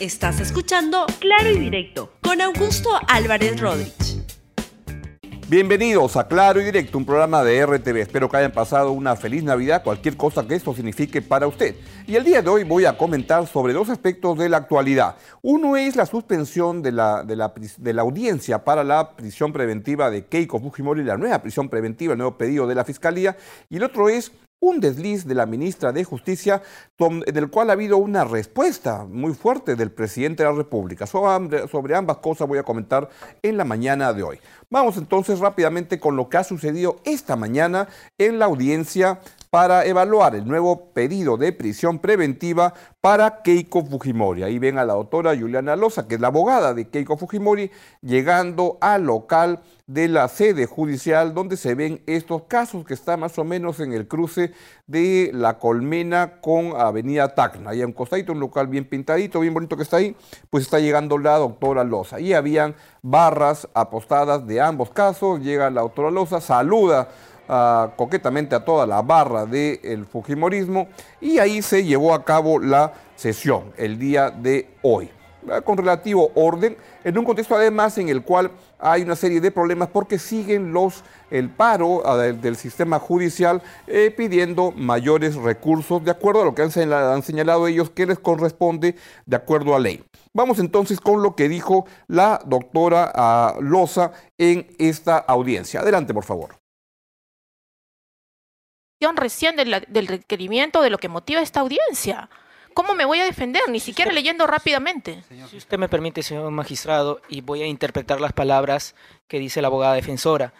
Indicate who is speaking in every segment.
Speaker 1: Estás escuchando Claro y Directo con Augusto Álvarez Rodríguez.
Speaker 2: Bienvenidos a Claro y Directo, un programa de RTV. Espero que hayan pasado una feliz Navidad, cualquier cosa que esto signifique para usted. Y el día de hoy voy a comentar sobre dos aspectos de la actualidad. Uno es la suspensión de la, audiencia para la prisión preventiva de Keiko Fujimori, la nueva prisión preventiva, el nuevo pedido de la Fiscalía. Y el otro es un desliz de la ministra de Justicia en el cual ha habido una respuesta muy fuerte del presidente de la República. Sobre ambas cosas voy a comentar en la mañana de hoy. Vamos entonces rápidamente con lo que ha sucedido esta mañana en la audiencia para evaluar el nuevo pedido de prisión preventiva para Keiko Fujimori. Ahí ven a la doctora Juliana Loza, que es la abogada de Keiko Fujimori, llegando al local de la sede judicial donde se ven estos casos que está más o menos en el cruce de La Colmena con Avenida Tacna. Ahí un costadito, un local bien pintadito, bien bonito que está ahí, pues está llegando la doctora Loza. Ahí habían barras apostadas de ambos casos, llega la doctora Loza, saluda ah, coquetamente a toda la barra del Fujimorismo y ahí se llevó a cabo la sesión el día de hoy con relativo orden, en un contexto además en el cual hay una serie de problemas porque siguen los el paro ah, del, sistema judicial eh, pidiendo mayores recursos de acuerdo a lo que han señalado ellos que les corresponde de acuerdo a ley. Vamos entonces con lo que dijo la doctora ah, Loza en esta audiencia. Adelante, por favor
Speaker 3: recién del requerimiento de lo que motiva esta audiencia. ¿Cómo me voy a defender? Ni siquiera leyendo rápidamente.
Speaker 4: Si usted me permite, señor magistrado, y voy a interpretar las palabras que dice la abogada defensora.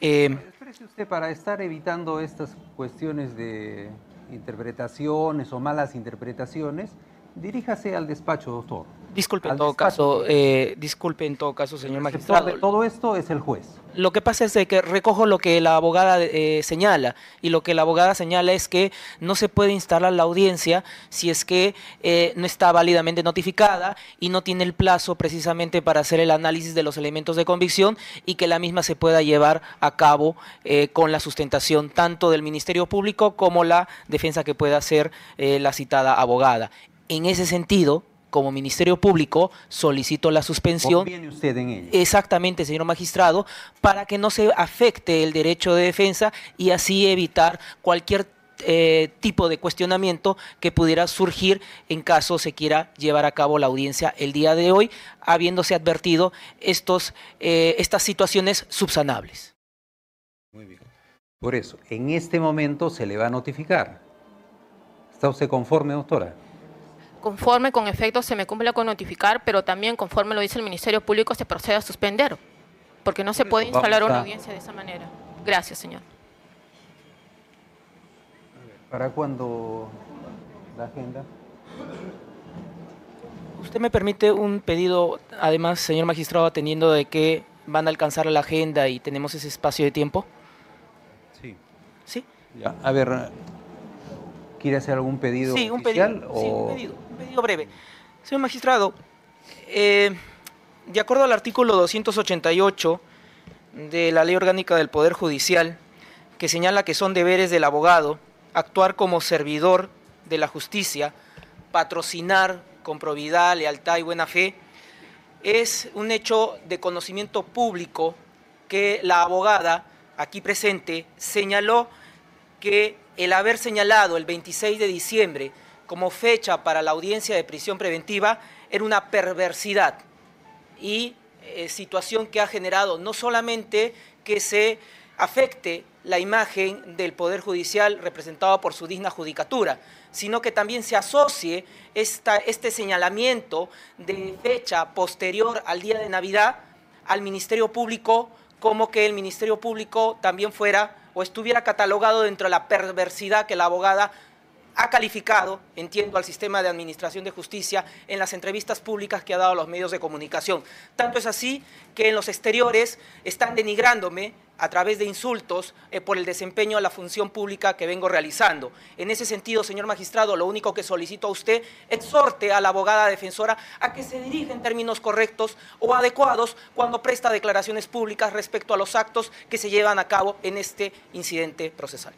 Speaker 5: Eh, Espérese usted para estar evitando estas cuestiones de interpretaciones o malas interpretaciones, diríjase al despacho, doctor.
Speaker 4: Disculpe en todo caso, eh, disculpe en todo caso, señor magistrado.
Speaker 5: todo esto es el juez.
Speaker 4: Lo que pasa es que recojo lo que la abogada eh, señala y lo que la abogada señala es que no se puede instalar la audiencia si es que eh, no está válidamente notificada y no tiene el plazo precisamente para hacer el análisis de los elementos de convicción y que la misma se pueda llevar a cabo con la sustentación tanto del Ministerio Público como la defensa que pueda hacer la citada abogada. En ese sentido, como Ministerio Público solicito la suspensión.
Speaker 5: viene usted en ello?
Speaker 4: Exactamente, señor magistrado, para que no se afecte el derecho de defensa y así evitar cualquier eh, tipo de cuestionamiento que pudiera surgir en caso se quiera llevar a cabo la audiencia el día de hoy, habiéndose advertido estos, eh, estas situaciones subsanables.
Speaker 5: Muy bien. Por eso, en este momento se le va a notificar. ¿Está usted conforme, doctora?
Speaker 3: Conforme con efecto se me cumple con notificar, pero también conforme lo dice el Ministerio Público se procede a suspender, porque no se puede instalar una audiencia de esa manera. Gracias, señor.
Speaker 5: ¿Para cuándo la agenda?
Speaker 4: ¿Usted me permite un pedido, además, señor magistrado, atendiendo de que van a alcanzar la agenda y tenemos ese espacio de tiempo?
Speaker 5: Sí.
Speaker 4: ¿Sí?
Speaker 5: Ya, a ver, ¿quiere hacer algún pedido
Speaker 4: sí, un pedido, Sí, un pedido pedido breve. Señor magistrado, eh, de acuerdo al artículo 288 de la Ley Orgánica del Poder Judicial, que señala que son deberes del abogado actuar como servidor de la justicia, patrocinar con probidad, lealtad y buena fe, es un hecho de conocimiento público que la abogada aquí presente señaló que el haber señalado el 26 de diciembre como fecha para la audiencia de prisión preventiva era una perversidad y eh, situación que ha generado no solamente que se afecte la imagen del Poder Judicial representado por su digna judicatura, sino que también se asocie este señalamiento de fecha posterior al día de Navidad al Ministerio Público como que el Ministerio Público también fuera o estuviera catalogado dentro de la perversidad que la abogada ha calificado, entiendo, al sistema de administración de justicia en las entrevistas públicas que ha dado a los medios de comunicación. Tanto es así que en los exteriores están denigrándome a través de insultos eh, por el desempeño de la función pública que vengo realizando. En ese sentido, señor magistrado, lo único que solicito a usted, exhorte a la abogada defensora a que se dirija en términos correctos o adecuados cuando presta declaraciones públicas respecto a los actos que se llevan a cabo en este incidente procesal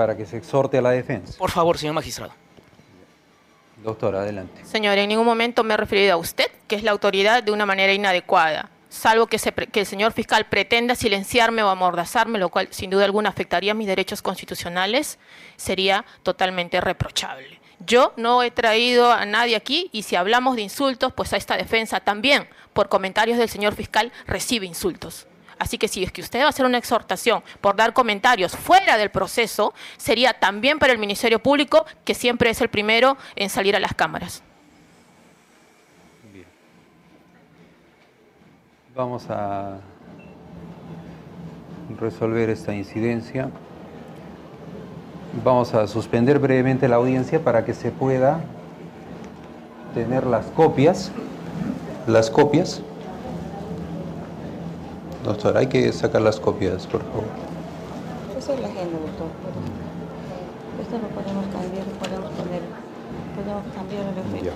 Speaker 5: para que se exhorte a la defensa.
Speaker 4: Por favor, señor magistrado.
Speaker 5: Doctora, adelante.
Speaker 3: Señor, en ningún momento me he referido a usted, que es la autoridad, de una manera inadecuada. Salvo que, se que el señor fiscal pretenda silenciarme o amordazarme, lo cual sin duda alguna afectaría mis derechos constitucionales, sería totalmente reprochable. Yo no he traído a nadie aquí y si hablamos de insultos, pues a esta defensa también, por comentarios del señor fiscal, recibe insultos. Así que si es que usted va a hacer una exhortación por dar comentarios fuera del proceso, sería también para el Ministerio Público, que siempre es el primero en salir a las cámaras.
Speaker 5: Vamos a resolver esta incidencia. Vamos a suspender brevemente la audiencia para que se pueda tener las copias. Las copias. Doctor, hay que sacar las copias, por favor.
Speaker 6: Esa es la agenda, doctor. Esto lo podemos cambiar, podemos poner, podemos cambiar el efecto.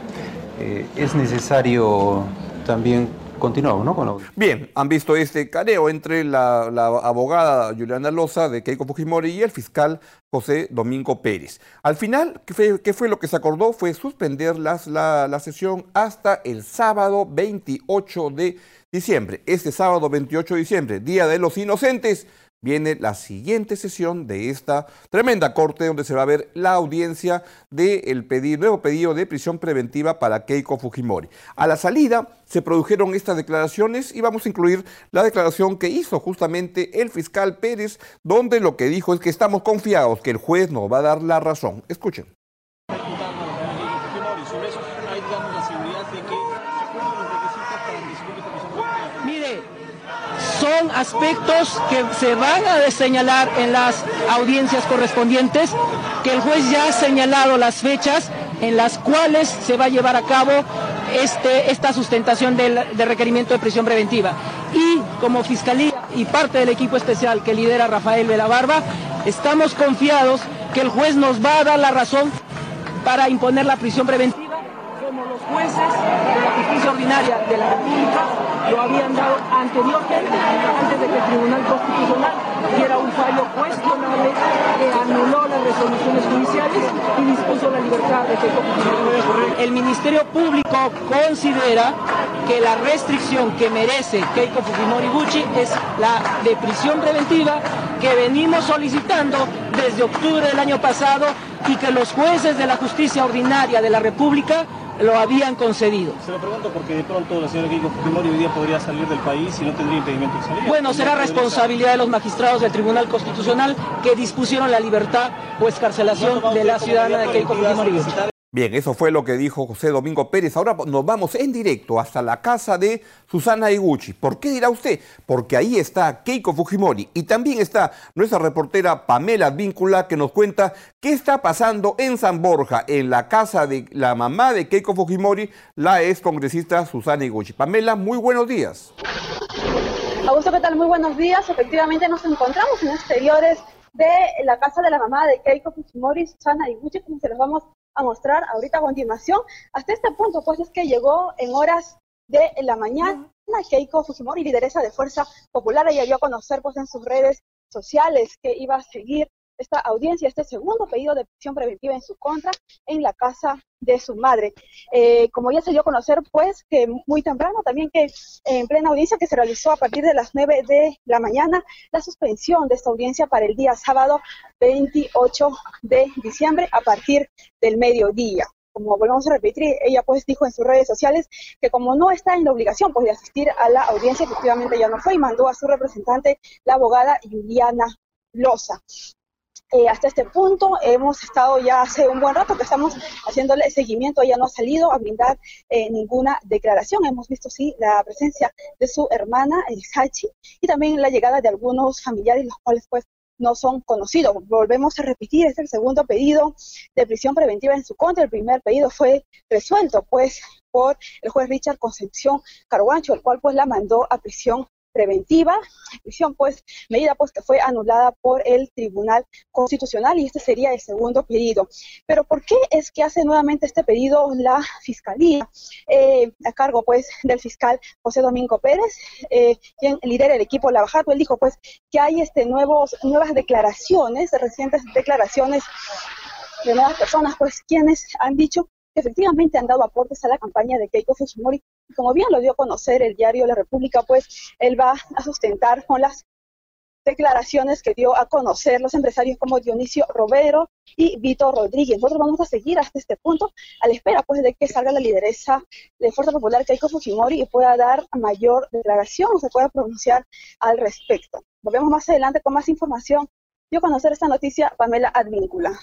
Speaker 5: Eh, es necesario también continuamos, ¿no? Con la...
Speaker 2: Bien, han visto este careo entre la, abogada Juliana Loza de Keiko Fujimori y el fiscal José Domingo Pérez. Al final, ¿qué fue, qué fue lo que se acordó? Fue suspender las, la, la sesión hasta el sábado 28 de diciembre. Este sábado 28 de diciembre, Día de los Inocentes, viene la siguiente sesión de esta tremenda corte donde se va a ver la audiencia del nuevo pedido de prisión preventiva para Keiko Fujimori. A la salida se produjeron estas declaraciones y vamos a incluir la declaración que hizo justamente el fiscal Pérez, donde lo que dijo es que estamos confiados que el juez nos va a dar la razón. Escuchen.
Speaker 4: son aspectos que se van a señalar en las audiencias correspondientes, que el juez ya ha señalado las fechas en las cuales se va a llevar a cabo este, esta sustentación del, de requerimiento de prisión preventiva. Y como Fiscalía y parte del equipo especial que lidera Rafael de Barba, estamos confiados que el juez nos va a dar la razón para imponer la prisión preventiva, como los jueces de la justicia ordinaria de la República lo habían dado anteriormente, antes de que el Tribunal Constitucional diera un fallo cuestionable que anuló las resoluciones judiciales y dispuso la libertad de Keiko Fujimori. El Ministerio Público considera que la restricción que merece Keiko Fujimori Gucci es la de prisión preventiva que venimos solicitando desde octubre del año pasado y que los jueces de la justicia ordinaria de la República lo habían concedido.
Speaker 7: Se lo pregunto porque de pronto la señora Keiko Fujimori hoy día podría salir del país y no tendría impedimento de salir.
Speaker 4: Bueno, será responsabilidad de los magistrados del Tribunal Constitucional que dispusieron la libertad o escarcelación de la ciudadana de Keiko Fujimori.
Speaker 2: Bien, eso fue lo que dijo José Domingo Pérez. Ahora nos vamos en directo hasta la casa de Susana Iguchi. ¿Por qué dirá usted? Porque ahí está Keiko Fujimori y también está nuestra reportera Pamela Víncula que nos cuenta qué está pasando en San Borja, en la casa de la mamá de Keiko Fujimori, la ex congresista Susana Iguchi. Pamela, muy buenos días.
Speaker 8: Augusto, ¿qué tal? Muy buenos días. Efectivamente nos encontramos en exteriores de la casa de la mamá de Keiko Fujimori, Susana Iguchi, como se los vamos a mostrar ahorita a continuación. Hasta este punto, pues es que llegó en horas de la mañana Keiko Fujimori, lideresa de Fuerza Popular, ella dio a conocer pues en sus redes sociales que iba a seguir esta audiencia, este segundo pedido de prisión preventiva en su contra en la casa de su madre. Eh, como ya se dio a conocer, pues, que muy temprano también que en plena audiencia que se realizó a partir de las 9 de la mañana, la suspensión de esta audiencia para el día sábado 28 de diciembre a partir del mediodía como volvemos a repetir, ella pues dijo en sus redes sociales que como no está en la obligación pues de asistir a la audiencia, efectivamente ya no fue y mandó a su representante, la abogada Juliana Loza. Eh, hasta este punto hemos estado ya hace un buen rato que estamos haciéndole seguimiento, ella no ha salido a brindar eh, ninguna declaración, hemos visto sí la presencia de su hermana Sachi y también la llegada de algunos familiares, los cuales pues no son conocidos. Volvemos a repetir, es el segundo pedido de prisión preventiva en su contra. El primer pedido fue resuelto, pues, por el juez Richard Concepción Carguancho, el cual pues la mandó a prisión preventiva, prisión pues, medida pues que fue anulada por el Tribunal Constitucional y este sería el segundo pedido. Pero ¿por qué es que hace nuevamente este pedido la Fiscalía eh, a cargo pues del fiscal José Domingo Pérez, eh, quien lidera el equipo Lavajato? Él dijo pues que hay este nuevos, nuevas declaraciones, recientes declaraciones de nuevas personas pues quienes han dicho que efectivamente han dado aportes a la campaña de Keiko Fujimori. Como bien lo dio a conocer el diario La República, pues él va a sustentar con las declaraciones que dio a conocer los empresarios como Dionisio Robero y Vito Rodríguez. Nosotros vamos a seguir hasta este punto a la espera pues de que salga la lideresa de Fuerza Popular Keiko Fujimori y pueda dar mayor declaración o se pueda pronunciar al respecto. Volvemos más adelante con más información. Dio a conocer esta noticia Pamela Advíncula.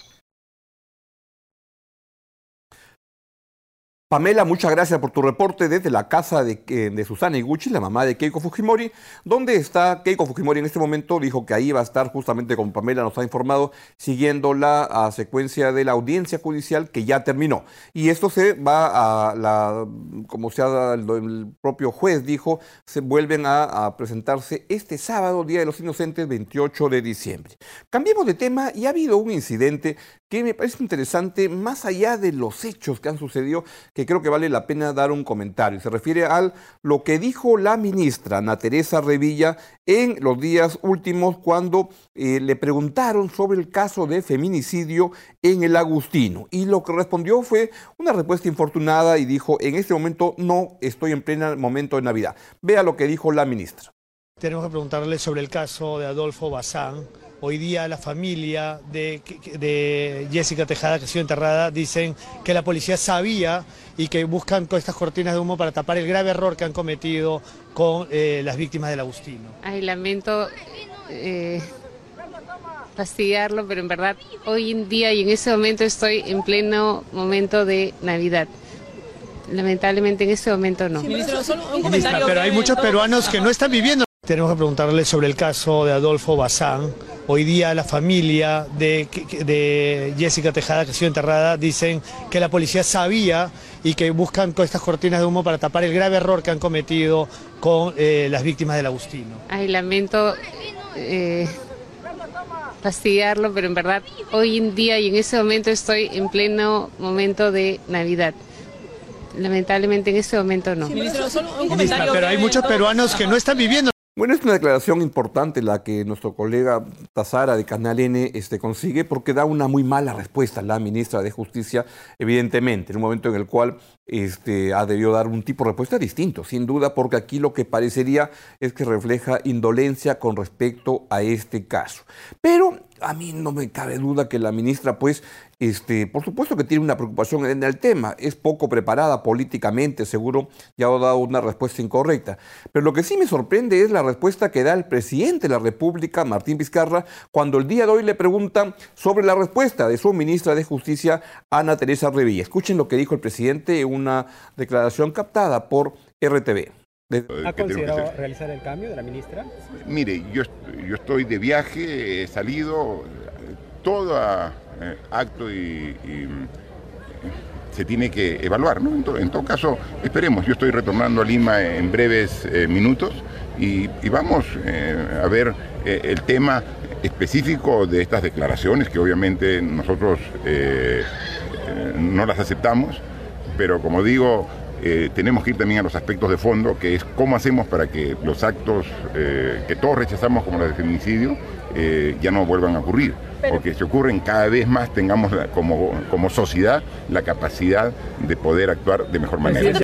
Speaker 2: Pamela, muchas gracias por tu reporte desde la casa de, eh, de, Susana Iguchi, la mamá de Keiko Fujimori. ¿Dónde está Keiko Fujimori en este momento? Dijo que ahí va a estar justamente como Pamela nos ha informado, siguiendo la secuencia de la audiencia judicial que ya terminó. Y esto se va a la, como se ha el, el propio juez dijo, se vuelven a, a, presentarse este sábado, Día de los Inocentes, 28 de diciembre. Cambiemos de tema y ha habido un incidente que me parece interesante, más allá de los hechos que han sucedido, que creo que vale la pena dar un comentario. Se refiere a lo que dijo la ministra Ana Teresa Revilla en los días últimos cuando eh, le preguntaron sobre el caso de feminicidio en el Agustino. Y lo que respondió fue una respuesta infortunada y dijo, en este momento no estoy en pleno momento de Navidad. Vea lo que dijo la ministra.
Speaker 9: Tenemos que preguntarle sobre el caso de Adolfo Bazán Hoy día la familia de, de, Jessica Tejada, que ha sido enterrada, dicen que la policía sabía y que buscan con estas cortinas de humo para tapar el grave error que han cometido con eh, las víctimas del Agustino.
Speaker 10: Ay, lamento eh, fastidiarlo, pero en verdad hoy en día y en ese momento estoy en pleno momento de Navidad. Lamentablemente en este momento no.
Speaker 9: Sí, solo un pero hay muchos peruanos que no están viviendo. Tenemos que preguntarle sobre el caso de Adolfo Bazán. Hoy día la familia de, de, Jessica Tejada, que ha sido enterrada, dicen que la policía sabía y que buscan con estas cortinas de humo para tapar el grave error que han cometido con eh, las víctimas del Agustino.
Speaker 10: Ay, lamento eh, fastidiarlo, pero en verdad hoy en día y en ese momento estoy en pleno momento de Navidad. Lamentablemente en este momento no.
Speaker 9: Sí, ministra, ministra, pero hay muchos peruanos que no están viviendo.
Speaker 2: Bueno, es una declaración importante la que nuestro colega Tazara de Canal N este, consigue porque da una muy mala respuesta a la ministra de Justicia, evidentemente, en un momento en el cual este, ha debido dar un tipo de respuesta distinto, sin duda, porque aquí lo que parecería es que refleja indolencia con respecto a este caso. Pero a mí no me cabe duda que la ministra, pues, este, por supuesto que tiene una preocupación en el tema, es poco preparada políticamente, seguro ya ha dado una respuesta incorrecta. Pero lo que sí me sorprende es la respuesta que da el presidente de la República, Martín Vizcarra, cuando el día de hoy le preguntan sobre la respuesta de su ministra de Justicia, Ana Teresa Revilla. Escuchen lo que dijo el presidente en una declaración captada por RTV.
Speaker 11: ¿Ha considerado realizar el cambio de la ministra?
Speaker 12: Mire, yo, yo estoy de viaje, he salido, todo eh, acto y, y, se tiene que evaluar, ¿no? En, to, en, todo caso, esperemos, yo estoy retornando a Lima en breves eh, minutos y, vamos eh, a ver el tema específico de estas declaraciones que obviamente nosotros no las aceptamos, pero como digo, eh, tenemos que ir también a los aspectos de fondo, que es cómo hacemos para que los actos eh, que todos rechazamos como los de feminicidio eh, ya no vuelvan a ocurrir. Pero... Porque si ocurren cada vez más, tengamos la, como, como sociedad la capacidad de poder actuar de mejor manera.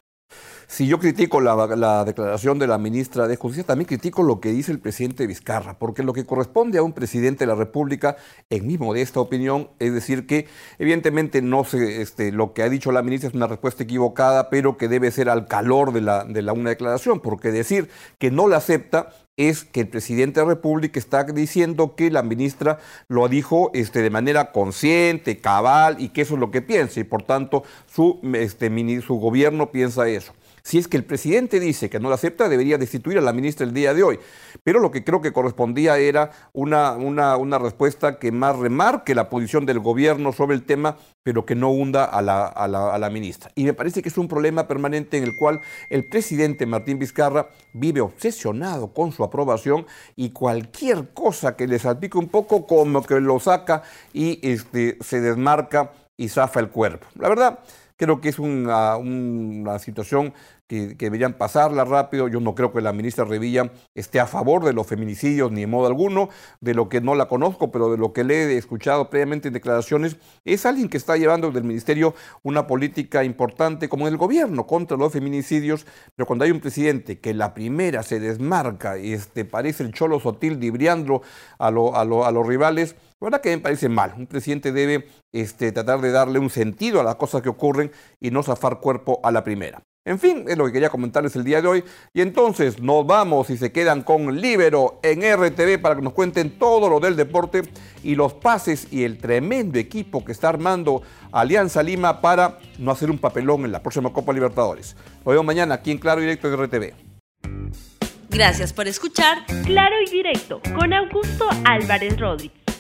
Speaker 2: Si yo critico la, la, declaración de la ministra de Justicia, también critico lo que dice el presidente Vizcarra, porque lo que corresponde a un presidente de la República, en mi modesta opinión, es decir que evidentemente no sé, este, lo que ha dicho la ministra es una respuesta equivocada, pero que debe ser al calor de, la, de la, una declaración, porque decir que no la acepta es que el presidente de la República está diciendo que la ministra lo dijo este, de manera consciente, cabal, y que eso es lo que piensa, y por tanto su, este, su gobierno piensa eso. Si es que el presidente dice que no la acepta, debería destituir a la ministra el día de hoy. Pero lo que creo que correspondía era una, una, una respuesta que más remarque la posición del gobierno sobre el tema, pero que no hunda a la, a, la, a la, ministra. Y me parece que es un problema permanente en el cual el presidente Martín Vizcarra vive obsesionado con su aprobación y cualquier cosa que le salpique un poco como que lo saca y este, se desmarca y zafa el cuerpo. La verdad, Creo que es una, una situación que, deberían pasarla rápido. Yo no creo que la ministra Revilla esté a favor de los feminicidios ni de modo alguno, de lo que no la conozco, pero de lo que le he escuchado previamente en declaraciones, es alguien que está llevando del ministerio una política importante como en el gobierno contra los feminicidios, pero cuando hay un presidente que la primera se desmarca y este, parece el cholo sotil dibriando a, a, a los rivales, la verdad que me parece mal. Un presidente debe este, tratar de darle un sentido a las cosas que ocurren y no zafar cuerpo a la primera. En fin, es lo que quería comentarles el día de hoy. Y entonces nos vamos y se quedan con Libero en RTV para que nos cuenten todo lo del deporte y los pases y el tremendo equipo que está armando Alianza Lima para no hacer un papelón en la próxima Copa Libertadores. Nos vemos mañana aquí en Claro Directo en RTV.
Speaker 1: Gracias por escuchar Claro y Directo con Augusto Álvarez Rodríguez.